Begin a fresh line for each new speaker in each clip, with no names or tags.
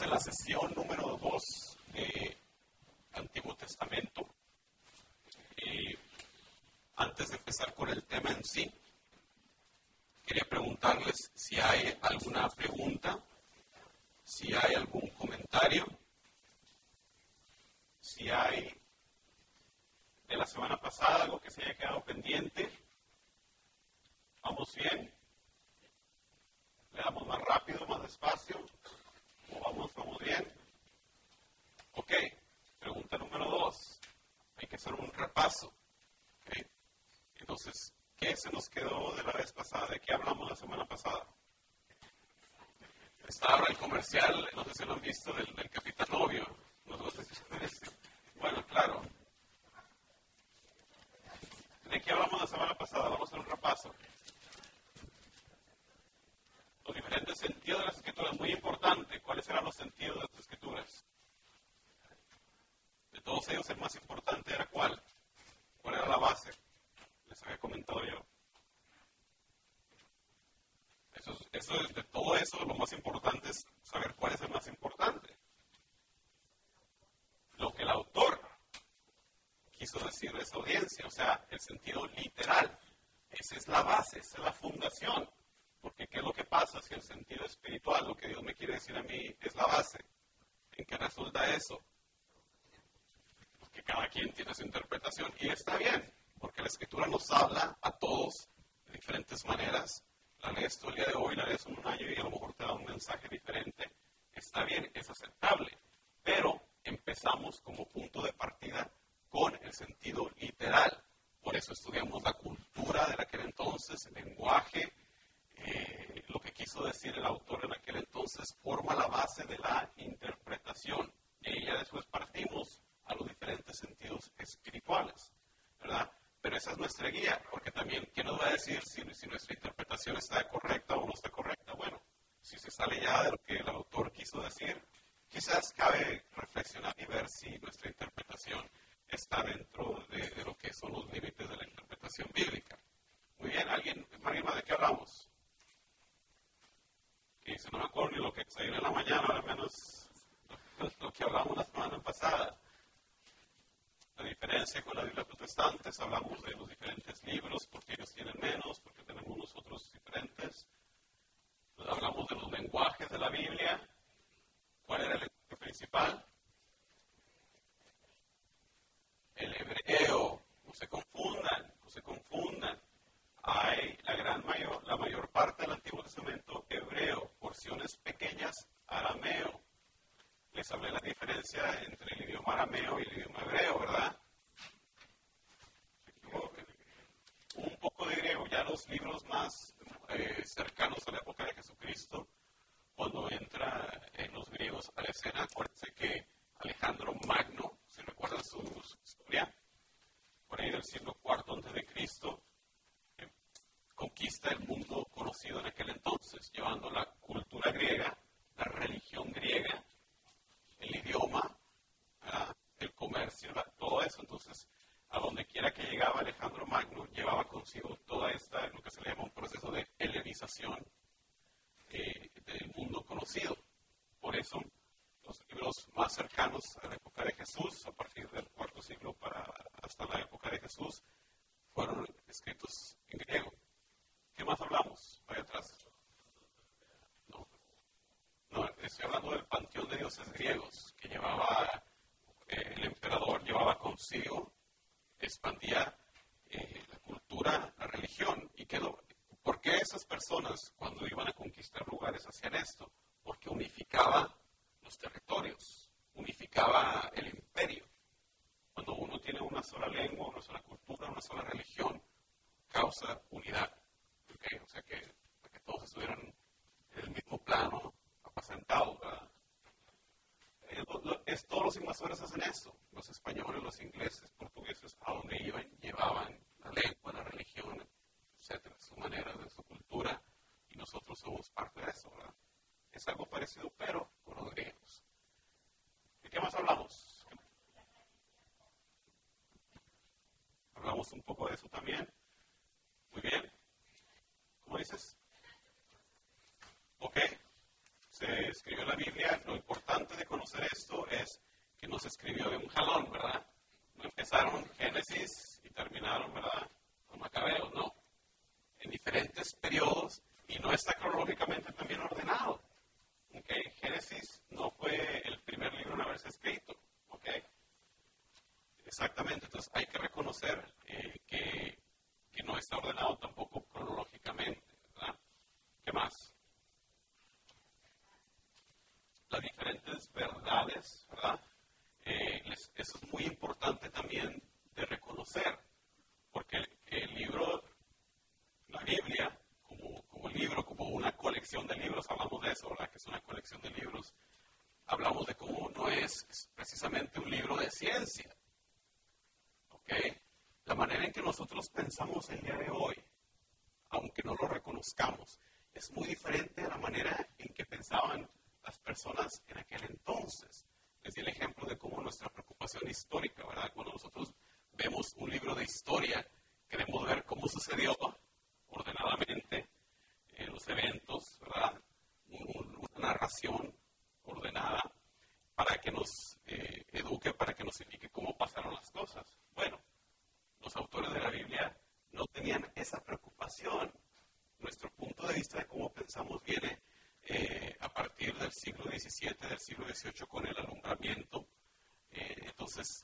En la sesión número 2 de Antiguo Testamento. Y antes de empezar con el tema en sí, quería preguntarles si hay alguna pregunta, si hay algún comentario, si hay de la semana pasada algo que se haya quedado pendiente. ¿Vamos bien? ¿Le damos más rápido, más despacio? Bien. Ok, pregunta número dos. Hay que hacer un repaso. Entonces, ¿qué se nos quedó de la vez pasada? ¿De qué hablamos la semana pasada? Estaba el comercial, no sé si lo han visto, del, del Capitán Novio. Bueno, claro. ¿De qué hablamos la semana pasada? Vamos a hacer un repaso los diferentes sentidos de las escrituras. Muy importante, ¿cuáles eran los sentidos de las escrituras? De todos ellos, el más importante era cuál? ¿Cuál era la base? Les había comentado yo. Eso, eso, de todo eso, lo más importante es saber cuál es el más importante. Lo que el autor quiso decir a esa audiencia, o sea, el sentido literal. Esa es la base, esa es la fundación. Porque ¿qué es lo que pasa si el sentido espiritual, lo que Dios me quiere decir a mí, es la base? ¿En qué resulta eso? Porque cada quien tiene su interpretación y está bien, porque la escritura nos habla a todos de diferentes maneras. La lees tú el día de hoy, la lees en un año y a lo mejor te da un mensaje diferente. Está bien, es aceptable, pero empezamos como punto de partida con el sentido literal. Por eso estudiamos la cultura de aquel entonces, el lenguaje, quiso decir el autor en aquel entonces forma la base de la interpretación. Y ya después partimos a los diferentes sentidos espirituales, ¿verdad? Pero esa es nuestra guía, porque también, ¿quién nos va a decir si, si nuestra interpretación está correcta o no está correcta? Bueno, si se sale ya de lo que el autor quiso decir, quizás cabe reflexionar y ver si nuestra interpretación está dentro de, de lo que son los límites de la interpretación bíblica. Muy bien, ¿alguien, Marima, de qué hablamos? Y si no me acuerdo lo que salió en la mañana, al menos lo, que hablamos la semana pasada. La diferencia con la Biblia protestante, hablamos de los diferentes libros, porque ellos tienen menos, porque tenemos nosotros diferentes. Hablamos de los lenguajes de la Biblia. ¿Cuál era el principal? El hebreo. No se confundan, no se confundan hay la gran mayor, la mayor parte del Antiguo Testamento hebreo, porciones pequeñas arameo. Les hablé la diferencia entre el idioma arameo y el idioma hebreo, ¿verdad? Un poco de griego, ya los libros más eh, cercanos a la época de Jesucristo, cuando entra en los griegos a la escena, acuérdense que Alejandro Magno, si recuerdan su, su historia, por ahí del siglo IV antes de Cristo, conquista el mundo conocido en aquel entonces, llevando la cultura griega, la religión griega, el idioma, el comercio, todo eso. Entonces, a donde quiera que llegaba Alejandro Magno, llevaba consigo toda esta, lo que se le llama un proceso de helenización eh, del mundo conocido. Por eso, los libros más cercanos a la época de Jesús, a partir del cuarto siglo para hasta la época de Jesús, fueron escritos en griego. ¿Qué más hablamos? Vaya atrás. No. No, estoy hablando del panteón de dioses griegos que llevaba, eh, el emperador llevaba consigo, expandía eh, la cultura, la religión. ¿Y qué ¿Por qué esas personas cuando iban a conquistar lugares hacían esto? Porque unificaba los territorios, unificaba el imperio. Cuando uno tiene una sola lengua, una sola cultura, una sola religión, causa unidad o sea que, que todos estuvieran en el mismo plano, apacentados, ¿verdad? Eh, es, todos los invasores hacen eso, los españoles, los ingleses, portugueses, a donde iban, llevaban la lengua, la religión, etcétera, su manera, de su cultura, y nosotros somos parte de eso, ¿verdad? Es algo parecido, pero con los griegos. ¿De qué más hablamos? Hablamos un poco de eso también. buscamos. Es muy diferente a la manera en que pensaban las personas en aquel entonces. Les di el ejemplo de cómo nuestra preocupación histórica, ¿verdad? Cuando nosotros vemos un libro de historia, queremos ver cómo sucedió ordenadamente eh, los eventos, ¿verdad? una narración ordenada para que nos eh, eduque, para que nos indique cómo pasaron las cosas. Bueno, los autores de la Biblia no tenían esa preocupación de cómo pensamos viene eh, a partir del siglo XVII, del siglo XVIII con el alumbramiento. Eh, entonces,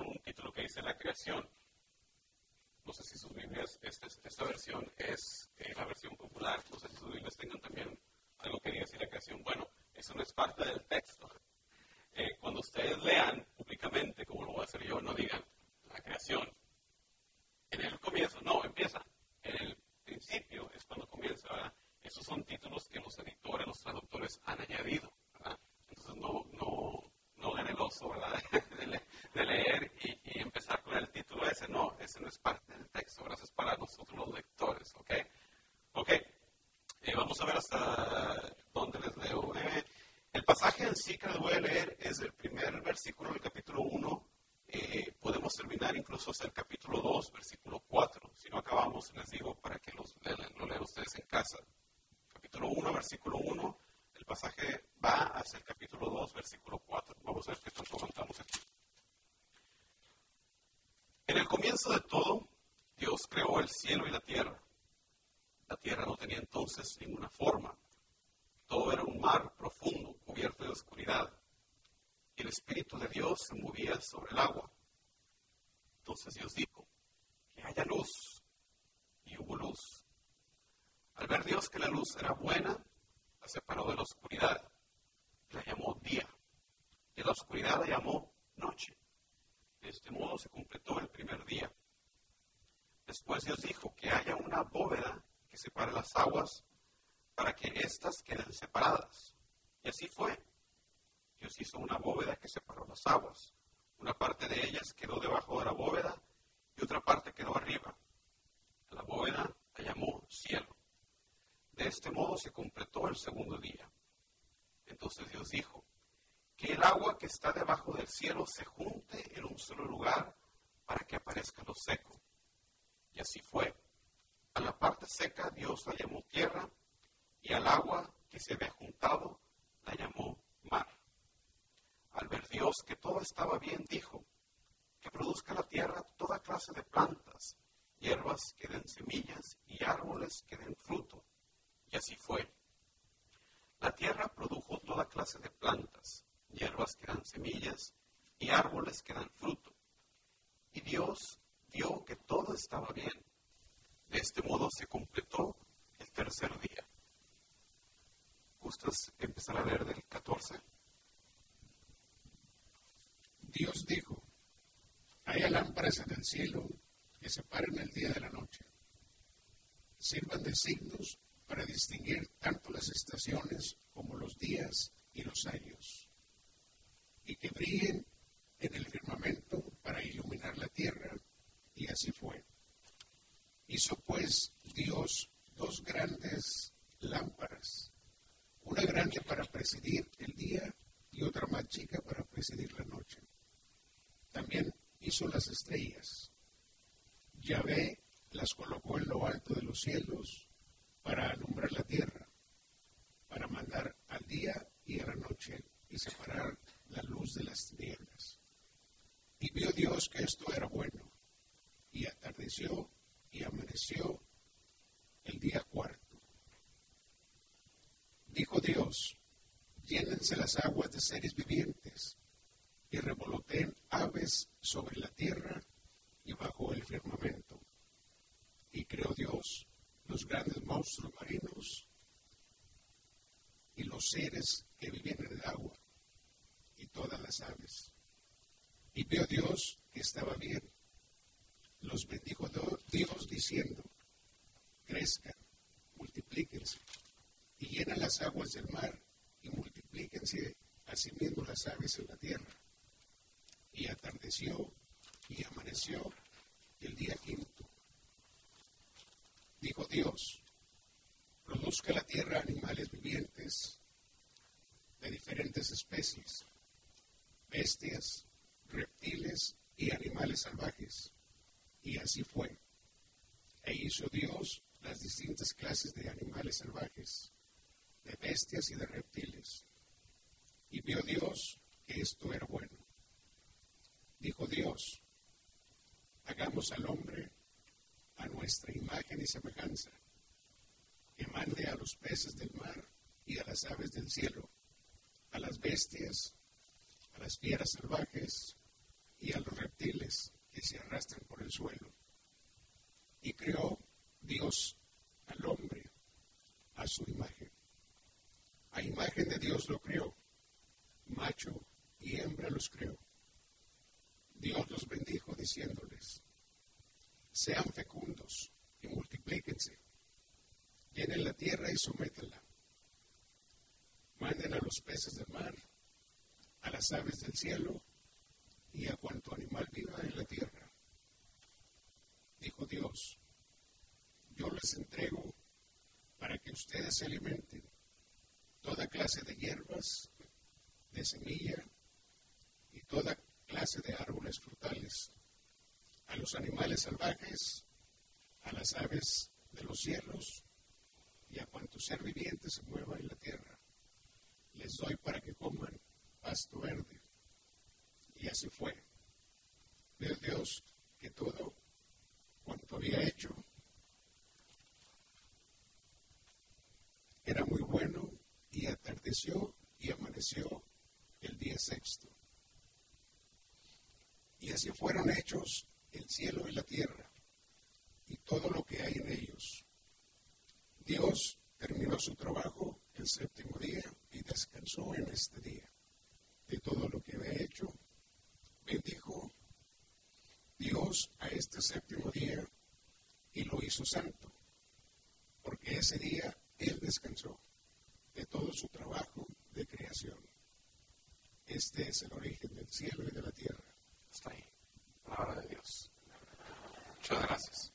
un título que dice La creación. No sé si sus Biblias, esta, esta versión es eh, la versión popular, no sé si sus Biblias tengan también algo que diga así la creación. Bueno, eso no es parte del texto. Eh, cuando ustedes lean públicamente, como lo voy a hacer yo, no digan la creación. En el comienzo, no, empieza. En el principio es cuando comienza, ¿verdad? Esos son títulos que los editores, los traductores han añadido, ¿verdad? Entonces no, no, no ganen el oso, ¿verdad? de leer y, empezar con el título ese. No, ese no es parte del texto, ahora es para nosotros los lectores, ¿ok? Ok, eh, vamos a ver hasta dónde les leo. Eh. El pasaje en sí que les voy a leer es el primer versículo del capítulo 1. Eh, podemos terminar incluso hasta el capítulo 2, versículo 4. Si no acabamos, les digo para que los, lo lean ustedes en casa. Capítulo 1, versículo 1. El pasaje va hacia el capítulo 2, versículo 4. Vamos a ver qué tanto contamos aquí. En el comienzo de todo, Dios creó el cielo y la tierra. La tierra no tenía entonces ninguna forma. Todo era un mar profundo, cubierto de oscuridad. Y el Espíritu de Dios se movía sobre el agua. Entonces Dios dijo, que haya luz. Y hubo luz. Al ver Dios que la luz era buena, la separó de la oscuridad. La llamó día. Y la oscuridad la llamó noche. De este modo se completó. Después Dios dijo que haya una bóveda que separe las aguas para que éstas queden separadas. Y así fue. Dios hizo una bóveda que separó las aguas. Una parte de ellas quedó debajo de la bóveda y otra parte quedó arriba. La bóveda la llamó cielo. De este modo se completó el segundo día. Entonces Dios dijo, que el agua que está debajo del cielo se junte en un solo lugar para que aparezca lo seco. Y así fue. A la parte seca Dios la llamó tierra y al agua que se había juntado la llamó mar. Al ver Dios que todo estaba bien, dijo, que produzca la tierra toda clase de plantas, hierbas que den semillas y árboles que den fruto. Y así fue. La tierra produjo toda clase de plantas, hierbas que dan semillas y árboles que dan fruto. Y Dios vio que todo estaba bien. De este modo se completó el tercer día. ¿Gustas empezar a leer del 14?
Dios dijo, haya lámparas en el cielo que separen el día de la noche. Sirvan de signos para distinguir tanto las estaciones como los días y los años. Y que brillen en el firmamento para iluminar la tierra. Y así fue. Hizo pues Dios dos grandes lámparas, una grande para presidir el día y otra más chica para presidir la noche. También hizo las estrellas. Yahvé las colocó en lo alto de los cielos para alumbrar la tierra, para mandar al día y a la noche y separar la luz de las tinieblas. Y vio Dios que esto era bueno, y atardeció y amaneció el día cuarto. Dijo Dios, llénense las aguas de seres vivientes y revoloteen aves sobre la tierra y bajo el firmamento. Y creó Dios los grandes monstruos marinos y los seres que viven en el agua y todas las aves. Y vio Dios que estaba bien. Los bendijo Dios diciendo, crezcan, multiplíquense y llenan las aguas del mar y multiplíquense asimismo las aves en la tierra. Y atardeció y amaneció el día quinto. Dijo Dios, produzca la tierra animales vivientes de diferentes especies, bestias, reptiles y animales salvajes. Y así fue. E hizo Dios las distintas clases de animales salvajes, de bestias y de reptiles. Y vio Dios que esto era bueno dijo Dios, hagamos al hombre a nuestra imagen y semejanza, que mande a los peces del mar y a las aves del cielo, a las bestias, a las fieras salvajes y a los reptiles que se arrastran por el suelo. Y creó Dios al hombre a su imagen. A imagen de Dios lo creó, macho y hembra los creó. Dios los bendijo diciéndoles, sean fecundos y multiplíquense, llenen la tierra y sométenla, manden a los peces del mar, a las aves del cielo y a cuanto animal viva en la tierra. Dijo Dios, yo les entrego para que ustedes se alimenten toda clase de hierbas, de semilla y toda clase de árboles frutales, a los animales salvajes, a las aves de los cielos y a cuanto ser viviente se mueva en la tierra. Les doy para que coman pasto verde. Y así fue. Vio Dios que todo cuanto había hecho era muy bueno y atardeció y amaneció el día sexto. Y así fueron hechos el cielo y la tierra y todo lo que hay en ellos. Dios terminó su trabajo el séptimo día y descansó en este día de todo lo que había hecho. Bendijo Dios a este séptimo día y lo hizo santo, porque ese día Él descansó de todo su trabajo de creación. Este es el origen del cielo y de la tierra.
Está ahí, palabra de Dios. Muchas gracias.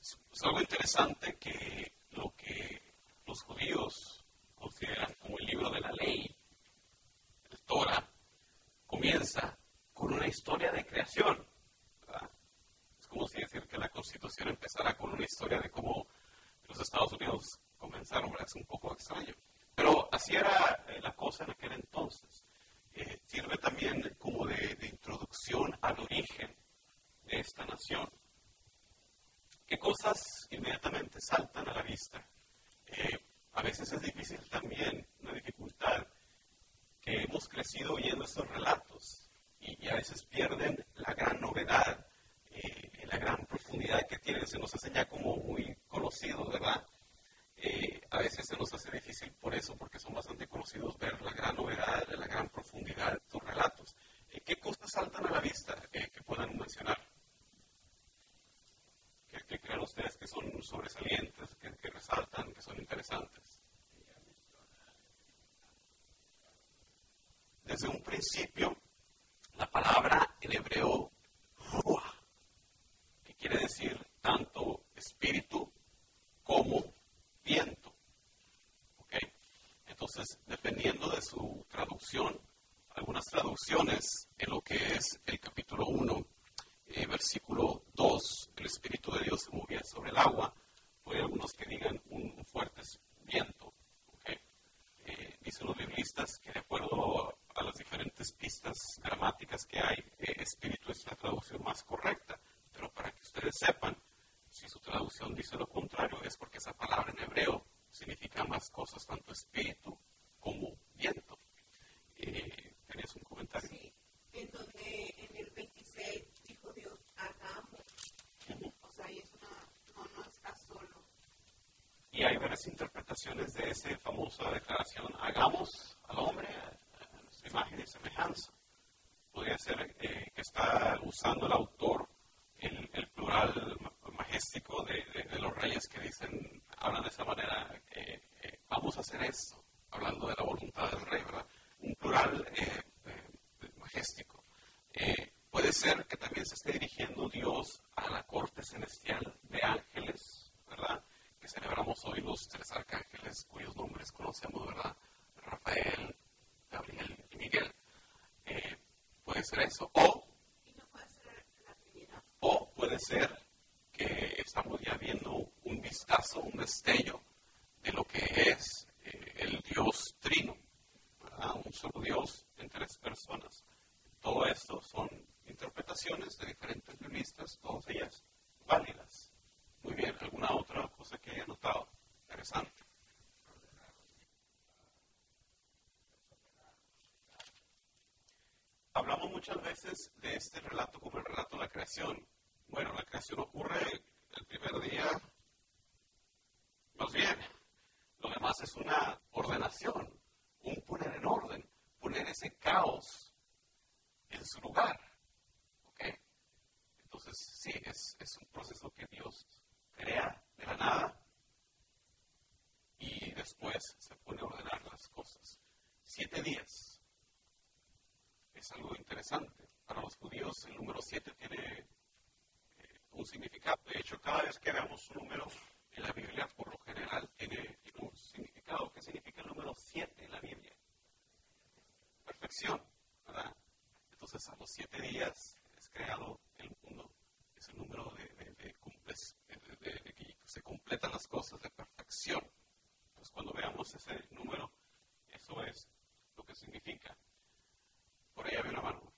Es algo interesante que lo que los judíos consideran como el libro de la ley, el Torah, comienza con una historia de creación. Es como si decir que la Constitución empezara con una historia de cómo los Estados Unidos comenzaron, es un poco extraño. Pero así era eh, la cosa en aquel entonces. Eh, sirve también como de introducción al origen de esta nación. ¿Qué cosas inmediatamente saltan a la vista? Eh, a veces es difícil también, una dificultad, hemos crecido oyendo estos relatos y, a veces pierden la gran novedad, eh, la gran profundidad que tienen. Se nos hace ya como muy conocidos, ¿verdad? Eh, a veces se nos hace difícil por eso, porque son bastante conocidos, ver la gran novedad, la gran profundidad de tus relatos. ¿Qué cosas saltan a la vista que puedan mencionar? que, creen ustedes que son sobresalientes, que, resaltan, que son interesantes? Desde un principio, la palabra en hebreo ruah, que quiere decir tanto espíritu como viento. Entonces, dependiendo de su traducción, algunas traducciones en lo que es el capítulo 1 eh, versículo 2, el Espíritu de Dios se movía sobre el agua. Hay algunos que digan un, fuerte viento. Eh, dicen los biblistas que de acuerdo a las diferentes pistas gramáticas que hay, eh, espíritu es la traducción más correcta. Pero para que ustedes sepan, si su traducción dice lo contrario, es porque esa palabra en hebreo significa más cosas, tanto espíritu como viento. ¿Tenías un comentario?
Sí, en donde en el 26
y hay varias interpretaciones de esa famosa declaración, hagamos al hombre a nuestra imagen y semejanza. Podría ser eh, que está usando el autor el, plural majestíco de, los reyes que dicen, hablan de esa manera, eh, eh, vamos a hacer esto, hablando de la voluntad del rey, ¿verdad? Un plural majestíco. puede ser que también se esté dirigiendo Dios a la corte celestial de ángeles, ¿verdad? celebramos hoy los tres arcángeles cuyos nombres conocemos, ¿verdad? Rafael, Gabriel y Miguel. Eh, puede ser eso. O, o puede ser que estamos ya viendo un vistazo, un destello de lo que es eh, el Dios trino, un solo Dios en tres personas. Todo esto son interpretaciones de diferentes biblistas, todas ellas válidas. Muy bien, ¿alguna otra cosa que haya notado? Interesante. Hablamos muchas veces de este relato como el relato de la creación. Bueno, la creación ocurre el primer día. Más bien, lo demás es una ordenación, un poner en orden, poner ese caos en su lugar. ¿Ok? Entonces, sí, es, es un proceso que Dios crea de la nada y después se pone a ordenar las cosas. Siete días es algo interesante. Para los judíos el número 7 tiene eh, un significado. De hecho, cada vez que veamos un número en la Biblia, por lo general, tiene, un significado. ¿Qué significa el número 7 en la Biblia? Perfección, ¿verdad? Entonces, a los siete días es creado el mundo. Es el número de, de, cumples, de que se completan las cosas, de perfección. Entonces, cuando veamos ese número, eso es lo que significa. Por ahí había una mano.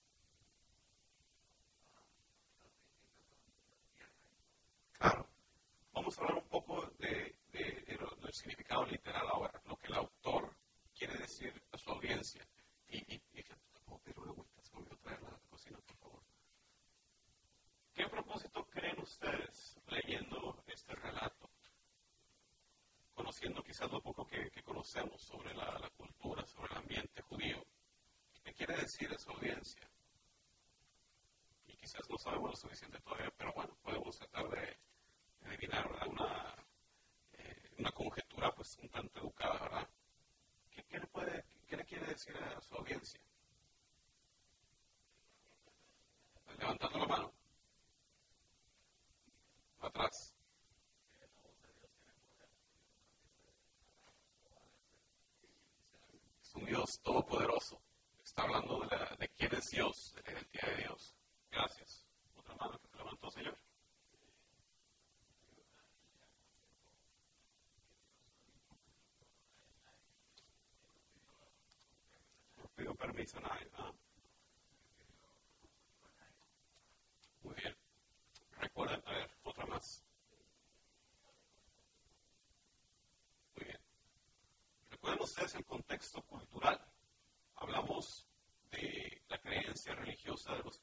Claro. Vamos a hablar un poco de, de, de lo, del significado literal ahora, lo que el autor quiere decir a su audiencia. Y, y, y. Se la cocina, por favor. ¿Qué propósito creen ustedes leyendo este relato? Conociendo quizás lo poco que, que conocemos sobre la, la todopoderoso. Está hablando de, la, de quién es Dios, de la identidad de Dios. Gracias. Otra mano que te levantó, Señor. No pido permiso a nadie. Muy bien. Recuerden, a ver, otra más. Muy bien. Recuerden ustedes el contexto cultural Dios algo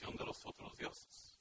de los otros dioses.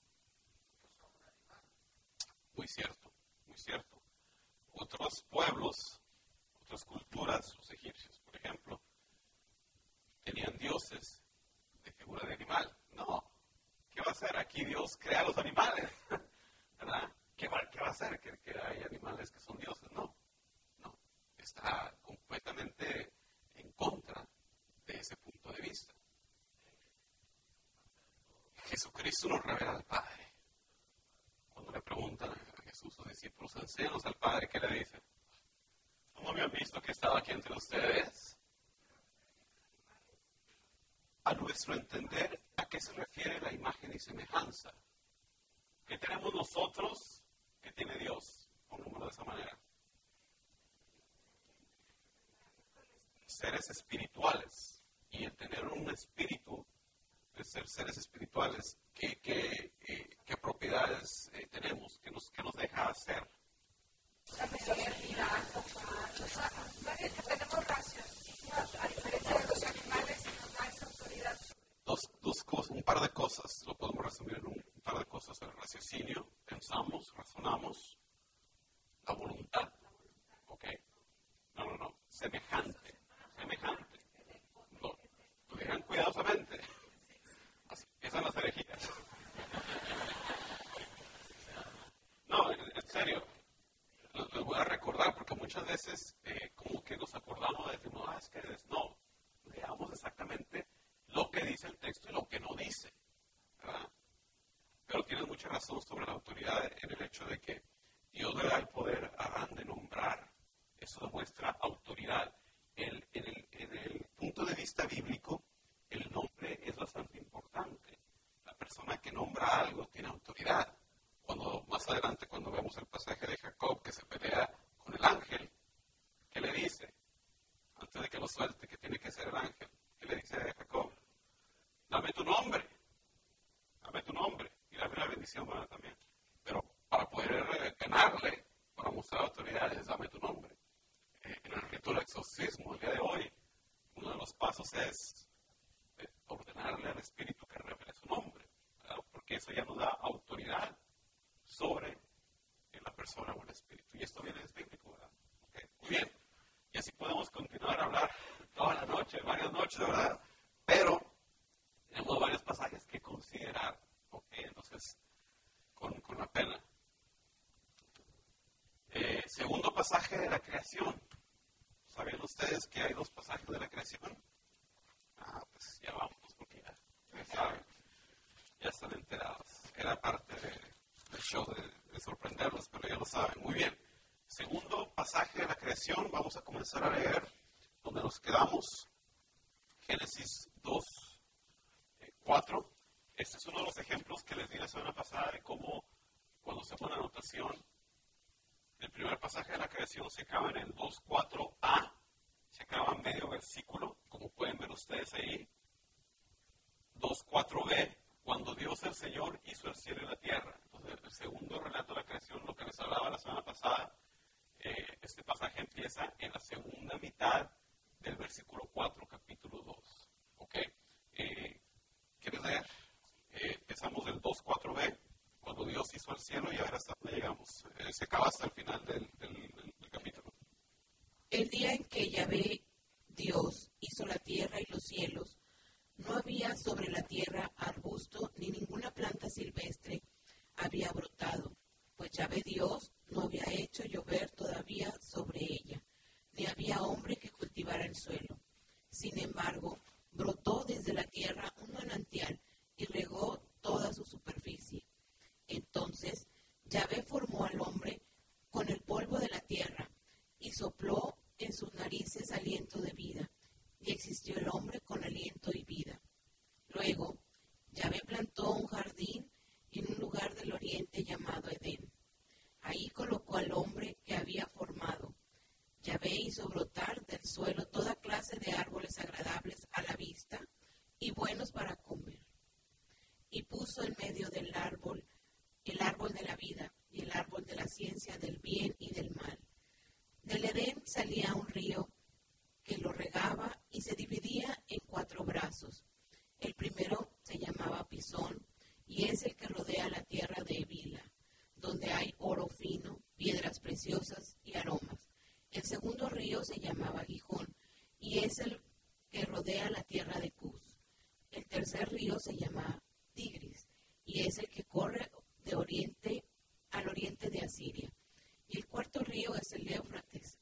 Varias noches, ¿verdad? Pero tenemos varios pasajes que considerar. Ok, entonces, con, con la pena. Eh, segundo pasaje de la creación. ¿Sabían ustedes que hay dos pasajes de la creación? Ah, pues ya vamos, porque ya, ya saben, ya están enterados. Era parte del show de, de sorprenderlos, pero ya lo saben. Muy bien. Segundo pasaje de la creación, vamos a comenzar a leer donde nos quedamos. Génesis 2, 4. Eh, este es uno de los ejemplos que les di la semana pasada de cómo cuando se pone anotación, el primer pasaje de la creación se acaba en el 2.4a, se acaba en medio versículo, como pueden ver ustedes ahí. 2.4b, cuando Dios el Señor hizo el cielo y la tierra. Entonces, el segundo relato de la creación, lo que les hablaba la semana pasada, eh, este pasaje empieza en la segunda mitad del versículo 4, capítulo 2. ¿Ok? Eh, ¿Quieres leer? Eh, empezamos del 2.4b, cuando Dios hizo el cielo y ahora hasta dónde llegamos. Eh, se acaba hasta el final del, del, del capítulo.
El día en que Yahvé, Dios, hizo la tierra y los cielos, no había sobre la tierra arbusto ni ninguna planta silvestre había brotado, pues Yahvé Dios no había hecho llover todavía sobre ella, ni había hombre que cultivara el suelo. Sin embargo, brotó desde la tierra un manantial y regó toda su superficie. Entonces Yahvé formó al hombre con el polvo de la tierra y sopló en sus narices aliento de vida, y existió el hombre con aliento y vida. Luego, Yahvé plantó un jardín en un lugar del oriente llamado Edén. Ahí colocó al hombre que había formado. Yahvé hizo brotar del suelo toda clase de árboles agradables a la vista y buenos para comer. Y puso en medio del árbol el árbol de la vida y el árbol de la ciencia del bien y del mal. Del Edén salía un río que lo regaba y se dividía en cuatro brazos. El primero se llamaba Pisón y es el que rodea la tierra de Evila, donde hay oro fino, piedras preciosas y aromas. El segundo río se llamaba Gijón y es el que rodea la tierra de Cus. El tercer río se llama Tigris y es el que corre de oriente al oriente de Asiria. Y el cuarto río es el Éufrates.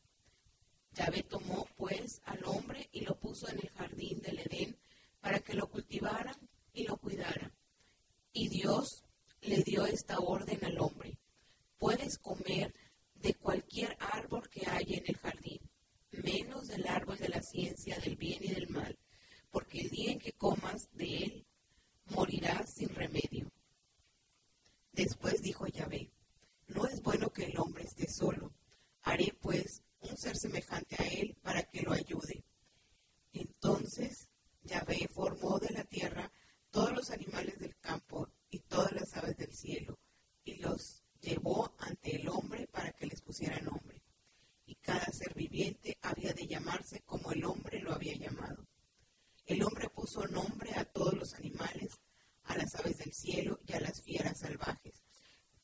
Yahvé tomó pues al hombre y lo puso en el jardín del Edén para que lo cultivara y lo cuidara. Y Dios le dio esta orden al hombre. Puedes comer de cualquier árbol que haya en el jardín, menos del árbol de la ciencia del bien y del mal, porque el día en que comas de él, morirás sin remedio. Después dijo Yahvé, no es bueno que el hombre esté solo. Haré pues un ser semejante a él para que lo ayude. Entonces Yahvé formó de la tierra todos los animales del campo y todas las aves del cielo, y los llevó ante el hombre para que les pusiera nombre. Y cada ser viviente había de llamarse como el hombre lo había llamado. El hombre puso nombre a todos los animales, a las aves del cielo y a las fieras salvajes,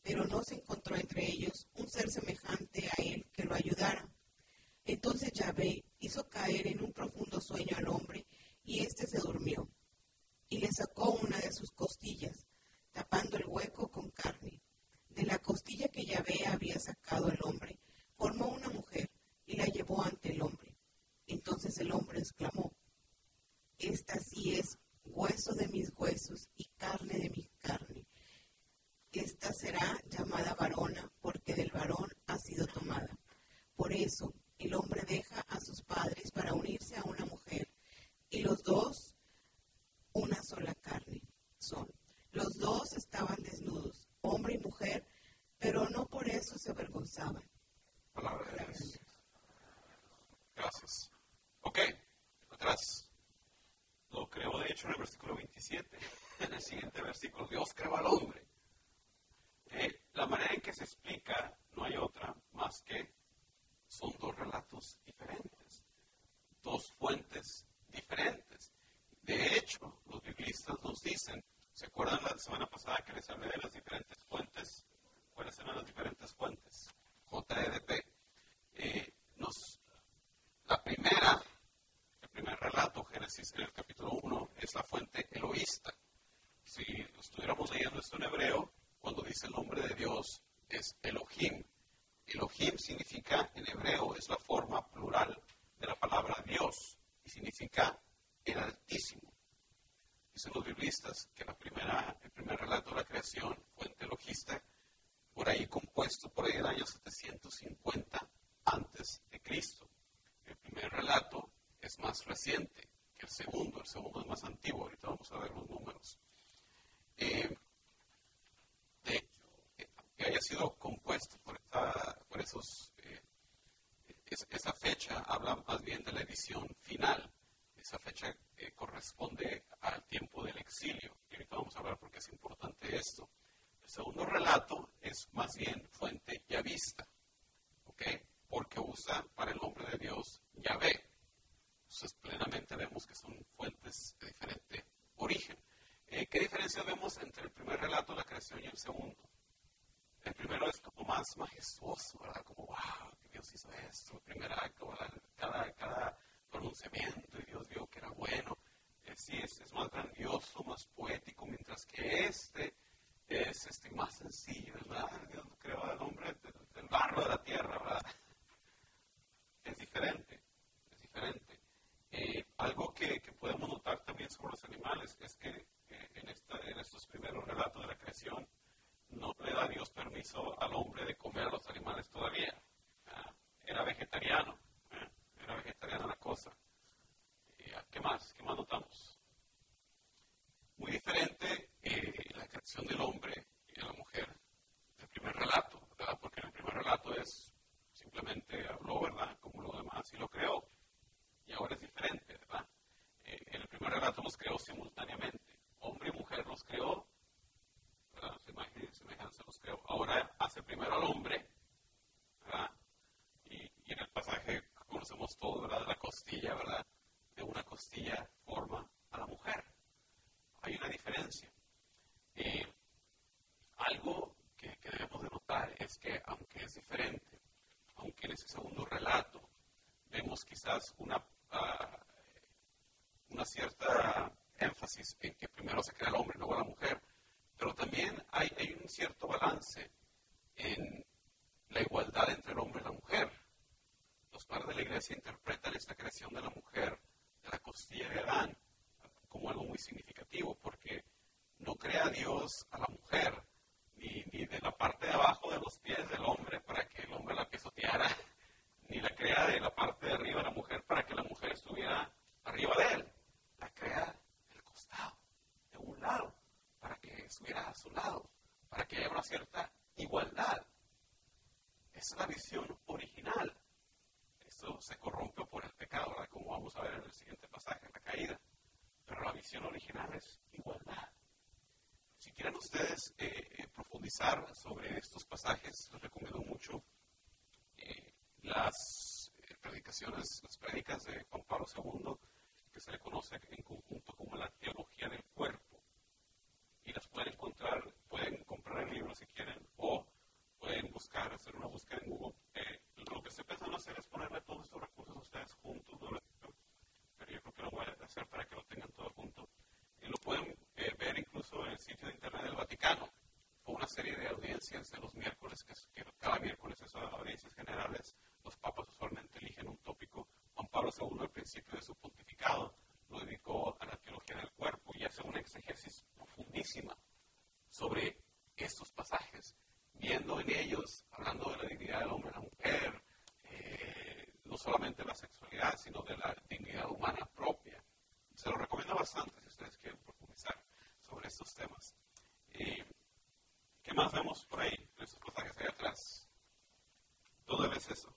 pero no se encontró entre ellos un ser semejante a él que lo ayudara. Entonces Yahvé hizo caer en un profundo sueño al hombre, y éste se durmió. Y le sacó una de sus costillas, tapando el hueco con carne. De la costilla que Yahvé había sacado al hombre, formó una mujer y la llevó ante el hombre. Entonces el hombre exclamó, Esta sí es hueso de mis huesos y carne de mi carne. Esta será llamada varona, porque del varón ha sido tomada. Por eso el hombre deja a sus padres para unirse a una mujer, y los dos una sola carne son. Los dos estaban desnudos, hombre y mujer, pero no por eso se avergonzaban.
Palabra de Dios. Gracias. Ok, atrás. Lo creó de hecho en el versículo 27. En el siguiente versículo, Dios creó. Eh, la manera en que se explica no hay otra más que son dos relatos diferentes, dos fuentes diferentes. De hecho, los biblistas nos dicen, ¿se acuerdan la semana pasada que les hablé de las diferentes fuentes? ¿Cuáles texto en hebreo, cuando dice el nombre de Dios, es Elohim. Elohim significa en hebreo, es la forma plural de la palabra Dios y significa el Altísimo. Dicen los biblistas que la primera, el primer relato de la creación, fuente logista, por ahí compuesto por ahí el año 750 antes de Cristo. El primer relato es más reciente que el segundo, el segundo es más antiguo, ahorita vamos a ver los números. Eh, de hecho, que haya sido compuesto por, por esos, eh, esa fecha habla más bien de la edición final. Esa fecha eh, corresponde al tiempo del exilio. Y ahorita vamos a hablar por qué es importante esto. El segundo relato es más bien fuente ya vista, ¿ok? Porque usa para el nombre de Dios Yahvé. Entonces, plenamente vemos que son fuentes de diferente origen. Eh, ¿Qué diferencia vemos entre el primer relato de la creación y el segundo? El primero es como más majestuoso, ¿verdad? Como, wow, que Dios hizo esto. El primer acto, Cada, cada pronunciamiento y Dios vio que era bueno. Eh, sí, es, es, más grandioso, más poético, mientras que este es este, más sencillo, ¿verdad? Dios creó al hombre del barro de la tierra, ¿verdad? Es diferente, es diferente. Eh, algo que, que, podemos notar también sobre los animales es que eh, en, esta, en estos primeros relatos de la creación no le da Dios permiso al hombre de comer a los animales todavía. Ah, era vegetariano, ¿eh? era vegetariana la cosa. ¿Qué más? ¿Qué más notamos? Muy diferente eh, la creación del hombre y de la mujer del primer relato, ¿verdad? Porque en el primer relato es simplemente habló, ¿verdad? Como lo demás y lo creó. Y ahora es diferente, ¿verdad? Eh, en el primer relato los creó simultáneamente. Hombre y mujer los creó, ¿verdad? Semejanza los creó. Ahora hace primero al hombre, ¿verdad? Y, y en el pasaje conocemos todo, ¿verdad? De la costilla, ¿verdad? De una costilla forma a la mujer. Hay una diferencia. Eh, algo que, debemos de notar es que aunque es diferente, aunque en ese segundo relato vemos quizás una, uh, una cierta énfasis en que primero se crea el hombre, luego la mujer, pero también hay, hay un cierto balance en la igualdad entre el hombre y la mujer. Los padres de la iglesia interpretan esta creación de la mujer, de la costilla de Adán, como algo muy significativo, porque no crea Dios a la mujer, ni, ni de la parte de abajo de los pies del hombre para que el hombre la pisoteara, ni la crea de la parte de arriba de la mujer para que la mujer estuviera arriba de él. La crea del costado, de un lado, para que estuviera a su lado, para que haya una cierta igualdad. Original. Eso se corrompe por el pecado, como vamos a ver en el siguiente pasaje, la caída. Pero la visión original es igualdad. Si quieren ustedes eh, eh, profundizar sobre estos pasajes, les recomiendo mucho eh, las predicaciones, las prédicas de Juan Pablo II, que se le conoce en conjunto como la teología del cuerpo. Y las pueden encontrar, pueden comprar el libro si quieren, o pueden buscar, hacer una búsqueda en Google. Lo que estoy pensando hacer es ponerle todos estos recursos a ustedes juntos, pero yo creo que lo voy a hacer para que lo tengan todo junto. Y lo pueden eh, ver incluso en el sitio de internet del Vaticano, o una serie de audiencias de los miércoles, que, cada miércoles esas audiencias generales, los papas usualmente eligen un tópico. Juan Pablo II, al principio de su pontificado, lo dedicó a la teología del cuerpo y hace una exégesis profundísima sobre estos pasajes, viendo en ellos, hablando de la dignidad del hombre y la mujer, eh, no solamente la sexualidad, sino de la dignidad humana propia. Se lo recomiendo bastante si ustedes quieren profundizar sobre estos temas. Eh, ¿Qué más vemos por ahí, en estos pasajes ahí atrás? Todo es eso.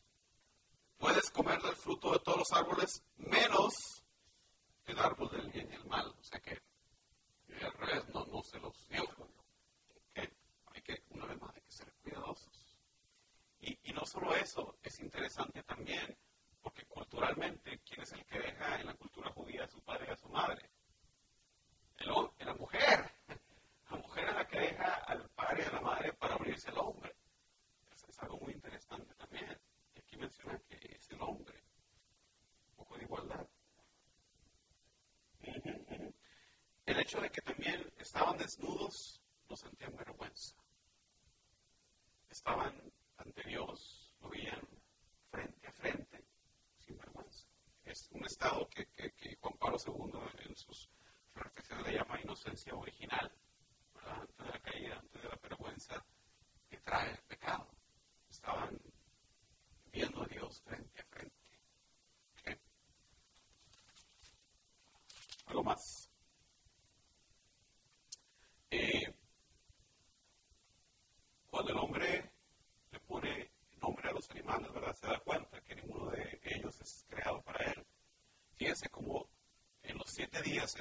Puedes comer del fruto de todos los árboles, menos el árbol del bien y el mal. O sea que, al revés, no, no se los dio. Una vez más, hay que ser cuidadosos. Y, no solo eso, es interesante también porque culturalmente, ¿quién es el que deja en la cultura judía a su padre y a su madre? El, la mujer. La mujer es la que deja al padre y a la madre para abrirse al hombre. Es algo muy interesante también. Y aquí menciona que es el hombre. Un poco de igualdad. El hecho de que también estaban desnudos no sentía Amen.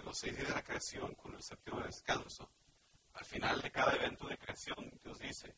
Los seis días de la creación con el séptimo descanso, al final de cada evento de creación, Dios dice,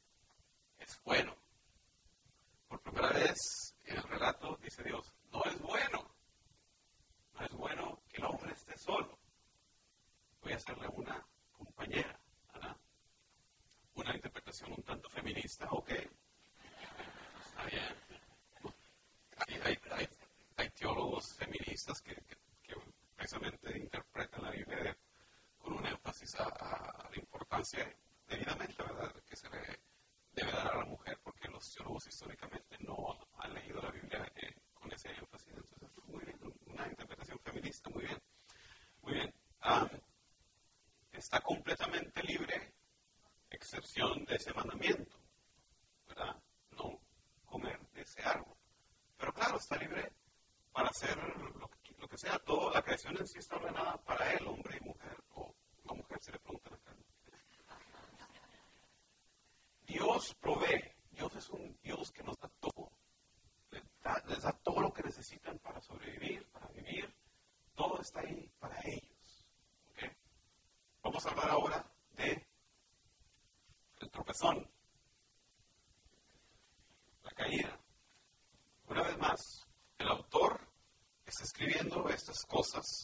cosas,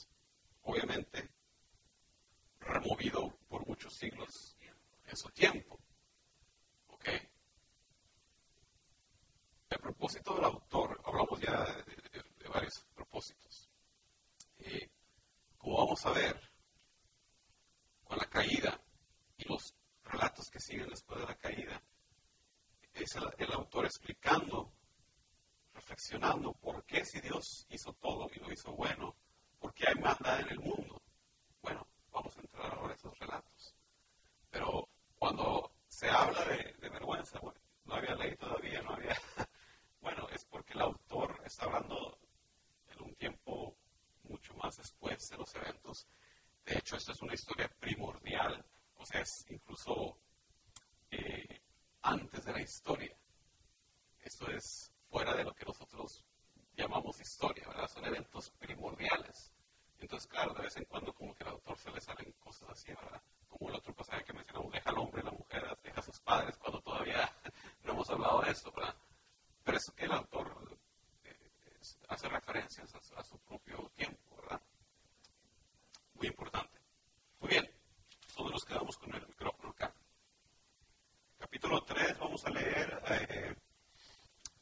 De hecho, esta es una historia primordial, o sea, es incluso eh, antes de la historia. Esto es fuera de lo que nosotros llamamos historia, ¿verdad? Son eventos primordiales. Entonces, claro, de vez en cuando como que al autor se le salen cosas así, ¿verdad? Como el otro pasaje que mencionamos, deja al hombre, la mujer, deja a sus padres, cuando todavía no hemos hablado de eso, ¿verdad? Pero es que el autor eh, hace referencias a, su propio tiempo, ¿verdad? Muy importante. Muy bien, todos nos quedamos con el micrófono acá. Capítulo 3, vamos a leer eh,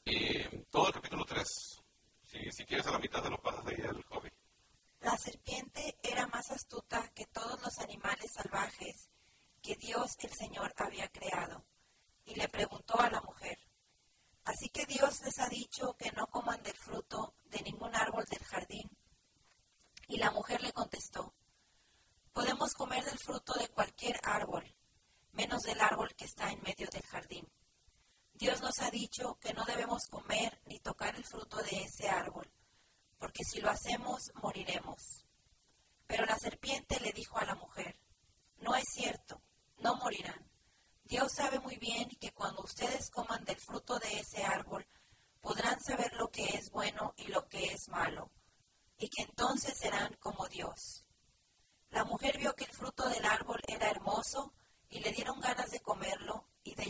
eh, todo el capítulo 3. Si, si quieres a la mitad de lo pasas ahí el hobby.
La serpiente era más astuta que todos los animales salvajes que Dios el Señor había creado, y le preguntó a la mujer, Así que Dios les ha dicho que no coman del fruto de ningún árbol del jardín. Y la mujer le contestó, Podemos comer del fruto de cualquier árbol, menos del árbol que está en medio del jardín. Dios nos ha dicho que no debemos comer ni tocar el fruto de ese árbol porque si lo hacemos moriremos. Pero la serpiente le dijo a la mujer, no es cierto, no morirán. Dios sabe muy bien que cuando ustedes coman del fruto de ese árbol, podrán saber lo que es bueno y lo que es malo, y que entonces serán como Dios. La mujer vio que el fruto del árbol era hermoso y le dieron ganas de comerlo y de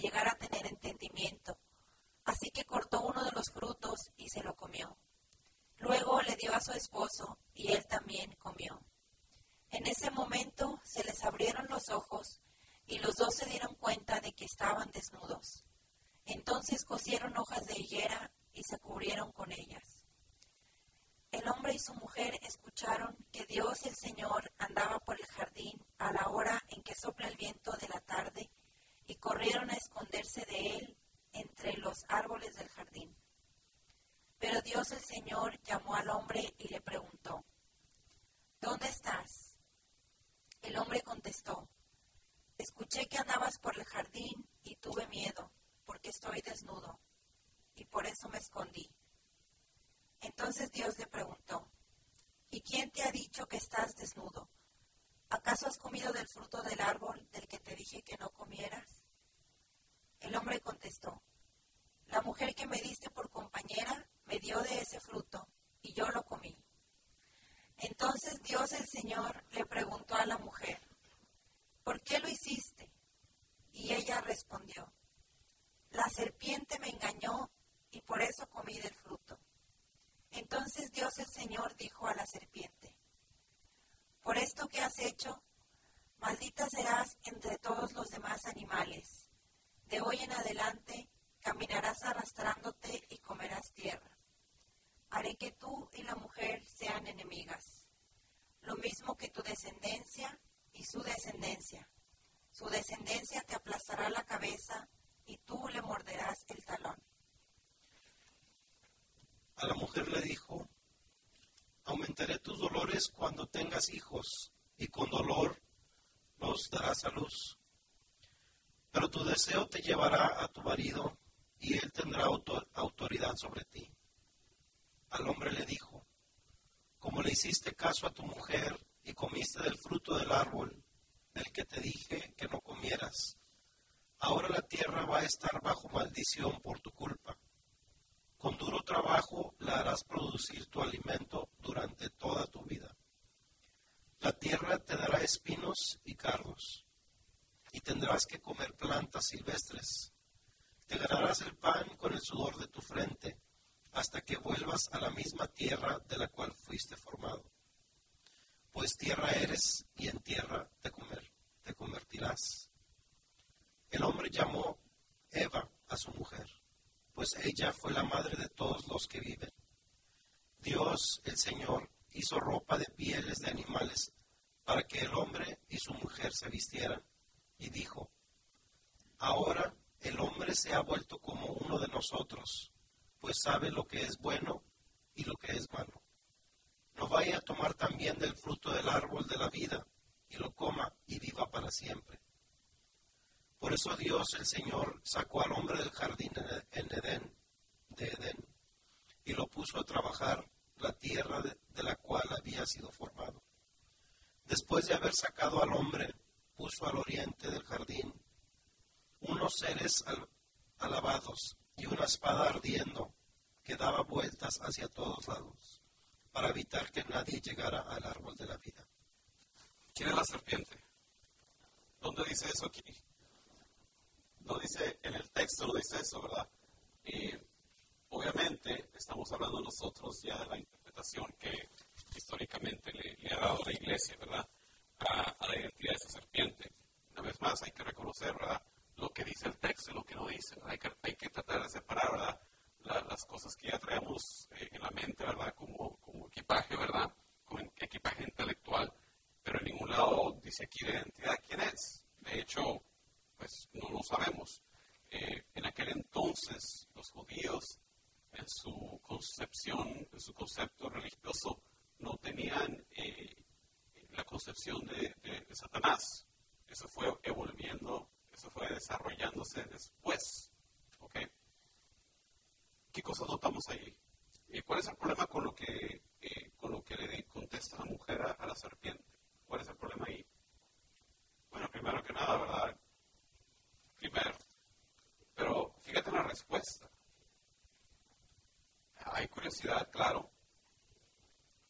enemigas, lo mismo que tu descendencia y su descendencia. Su descendencia te aplastará la cabeza y tú le morderás el talón.
A la mujer le dijo, aumentaré tus dolores cuando tengas hijos, y con dolor los darás a luz. Pero tu deseo te llevará a tu marido, y él tendrá autoridad sobre ti. Al hombre le dijo, como le hiciste caso a tu mujer y comiste del fruto del árbol del que te dije que no comieras, ahora la tierra va a estar bajo maldición por tu culpa. Con duro trabajo la harás producir tu alimento durante toda tu vida. La tierra te dará espinos y cardos, y tendrás que comer plantas silvestres. Te ganarás el pan con el sudor de tu frente, hasta que vuelvas a la misma tierra de la cual fuiste formado. Pues tierra eres y en tierra te, comer, te convertirás. El hombre llamó Eva a su mujer pues ella fue la madre de todos los que viven. Dios, el Señor, hizo ropa de pieles de animales para que el hombre y su mujer se vistieran, y dijo, Ahora el hombre se ha vuelto como uno de nosotros, pues sabe lo que es bueno y lo que es malo. No vaya a tomar también del fruto del árbol de la vida, y lo coma y viva para siempre. Por eso Dios el Señor sacó al hombre del jardín en Edén, de Edén, y lo puso a trabajar la tierra de, la cual había sido formado. Después de haber sacado al hombre, puso al oriente del jardín unos seres alabados y una espada ardiendo que daba vueltas hacia todos lados para evitar que nadie llegara al árbol de la vida.
¿Quién es la serpiente? ¿Dónde dice eso aquí? no dice, en el texto no dice eso, ¿verdad? Y obviamente estamos hablando nosotros ya de la interpretación que históricamente le, ha dado la iglesia, ¿verdad? A, la identidad de esa serpiente. Una vez más, hay que reconocer, ¿verdad? Lo que dice el texto y lo que no dice. Hay que, hay que tratar de separar, ¿verdad? las cosas que ya traemos eh, en la mente, ¿verdad? Como, como equipaje, ¿verdad? Como equipaje intelectual. Pero en ningún lado dice aquí de identidad quién es. De hecho, pues no lo sabemos. Eh, en aquel entonces los judíos en su concepción, en su concepto religioso, no tenían eh, la concepción de, Satanás. Eso fue evolviendo, eso fue desarrollándose después. ¿okay? ¿Qué cosas notamos ahí? Eh, ¿Cuál es el problema con lo que, con lo que le contesta la mujer a la serpiente? ¿Cuál es el problema ahí? Bueno, primero que nada, ¿verdad? primero. Pero fíjate en la respuesta. Hay curiosidad, claro.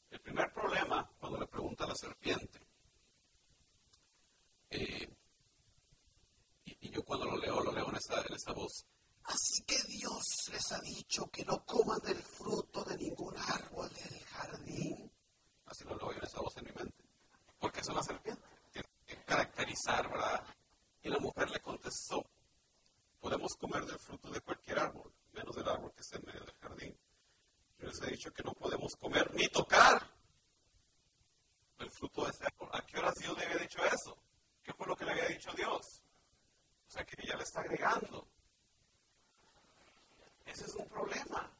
El primer problema, cuando le pregunta a la serpiente, eh, cuando lo leo, lo leo en esta, en esta voz.
Así que Dios les ha dicho que no coman del fruto de ningún árbol del jardín.
Así lo leo yo en esa voz en mi mente. Porque es una serpiente. Tiene que caracterizar, ¿verdad? Y la mujer le contestó, podemos comer del fruto de cualquier árbol, menos del árbol que está en medio del jardín. Yo les he dicho que no podemos comer ni tocar el fruto de ese árbol. ¿A qué horas Dios le había dicho eso? ¿Qué fue lo que le había dicho Dios? Sea que ella le está agregando. Ese es un problema.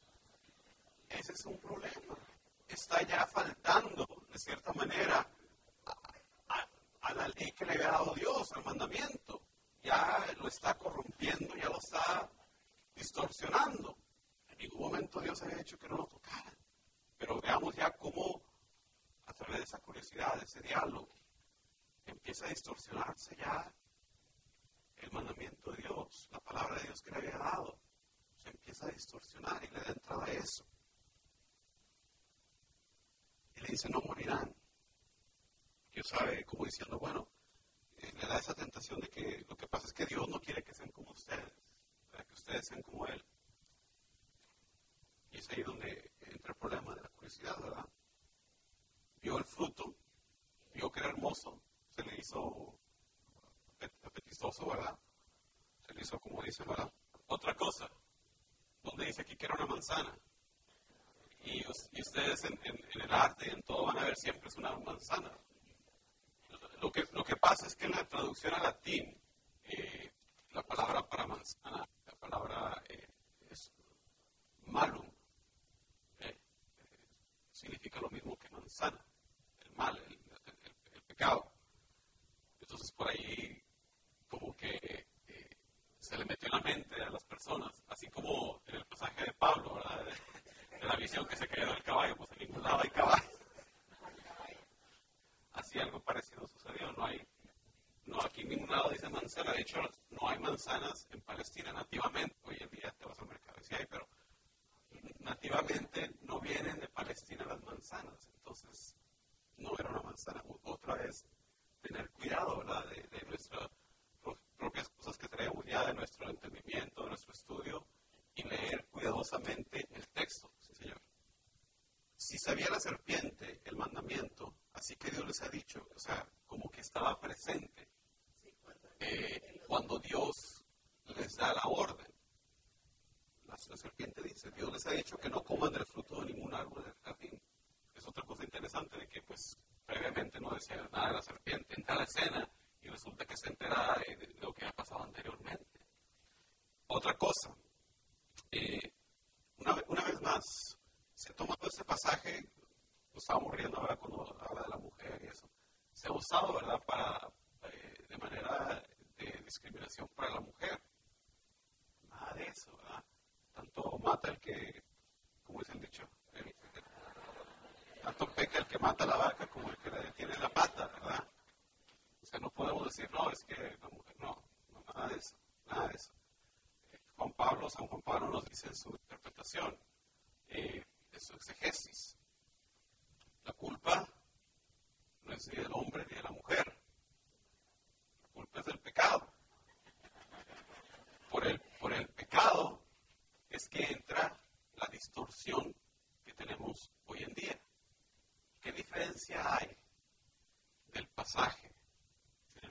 Ese es un problema. Está ya faltando, de cierta manera, a la ley que le había dado Dios, al mandamiento. Ya lo está corrompiendo, ya lo está distorsionando. En ningún momento Dios había hecho que no lo tocara. Pero veamos ya cómo, a través de esa curiosidad, de ese diálogo, empieza a distorsionarse ya el mandamiento de Dios, la palabra de Dios que le había dado, se empieza a distorsionar y le da entrada a eso. Y le dice, no morirán. Dios sabe, como diciendo, bueno, eh, le da esa tentación de que lo que pasa es que Dios no quiere que sean como ustedes, para que ustedes sean como Él. Y es ahí donde entra el problema de la curiosidad, ¿verdad? Vio el fruto, vio que era hermoso, se le hizo chorizo, como dicen, ¿verdad? Otra cosa, donde dice aquí que era una manzana. Y, ustedes en, el arte, en todo, van a ver siempre es una manzana. Lo que, lo que pasa es que en la traducción al latín, eh, la palabra para manzana, la palabra eh, es malum, eh, significa lo mismo que manzana, el mal, el pecado. Entonces por ahí como que se le metió en la mente a las personas, así como en el pasaje de Pablo, ¿verdad? De, la visión que se cayó del caballo, pues en ningún lado hay caballo. Así algo parecido sucedió, no hay, no aquí en ningún lado dice manzana, de hecho no hay manzanas en Palestina nativamente, hoy en día te vas al mercado y sí hay, pero nativamente no vienen de Palestina las manzanas, entonces no era una manzana. Otra vez, tener cuidado. De, de nuestra propias cosas que traemos ya de nuestro entendimiento, de nuestro estudio, y leer cuidadosamente el texto, Señor. Si sabía la serpiente el mandamiento, así que Dios les ha dicho, o sea, como que estaba presente eh, cuando Dios les da la orden. La, serpiente dice, Dios les ha dicho que no coman del fruto de ningún árbol del jardín. Es otra cosa interesante de que, pues, previamente no decía nada de la serpiente. Entra a la escena y resulta que se entera de, lo que ha pasado anteriormente. Otra cosa, eh, una, una, vez más, se toma todo ese pasaje, lo estábamos riendo ahora cuando habla de la mujer y eso, se ha usado, ¿verdad?, para, eh, de manera de discriminación para la mujer. Nada de eso, ¿verdad? Tanto mata el que, como dice el dicho, tanto peca el que mata la vaca como el que le detiene la pata, ¿verdad? no podemos decir, no, es que la mujer, no, nada de eso, nada de eso. Juan Pablo, San Juan Pablo nos dice en su interpretación, eh, en su exegesis, la culpa no es ni del hombre ni de la mujer, la culpa es del pecado. Por el, por el pecado es que entra la distorsión que tenemos hoy en día. ¿Qué diferencia hay del pasaje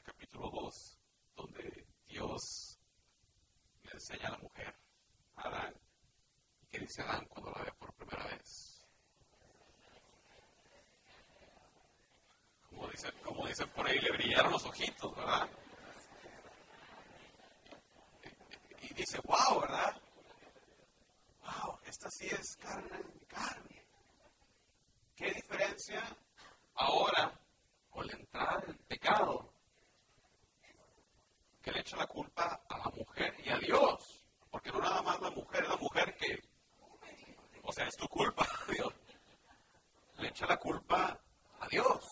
capítulo 2, donde Dios enseña a la mujer, a Adán, y que dice Adán cuando la ve por primera vez. Como dicen, como dicen por ahí, le brillaron los ojitos, ¿verdad? Y, dice, wow, ¿verdad? Wow, esta sí es carne, carne. ¿Qué diferencia ahora con la entrada del pecado? Que le echa la culpa a la mujer y a Dios. Porque no nada más la mujer, es la mujer que, o sea, es tu culpa, Dios. Le echa la culpa a Dios.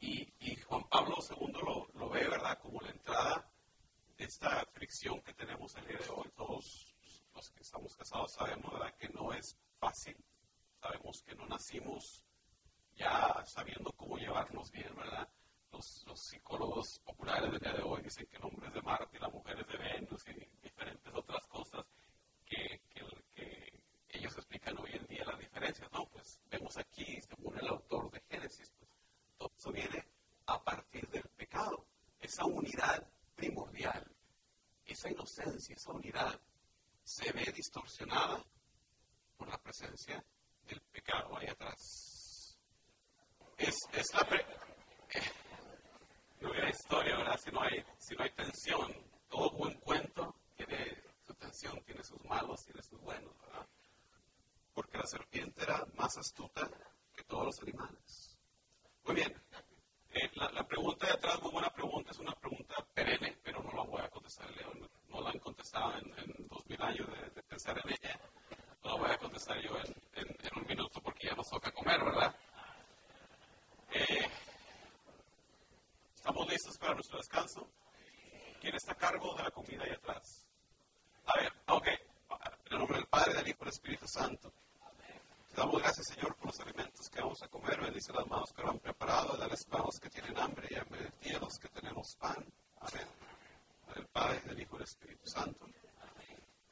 Y, Juan Pablo II lo, lo, ve, ¿verdad? Como la entrada de esta fricción que tenemos el día de hoy. Todos los que estamos casados sabemos, ¿verdad? Que no es fácil. Sabemos que no nacimos ya sabiendo cómo llevarnos bien, ¿verdad? los, psicólogos populares del día de hoy dicen que el hombre es de Marte y la mujer es de Venus y diferentes otras cosas que, ellos explican hoy en día las diferencias. No, pues vemos aquí, según el autor de Génesis, pues todo eso viene a partir del pecado. Esa unidad primordial, inocencia, esa unidad. Se ve distorsionada por la presencia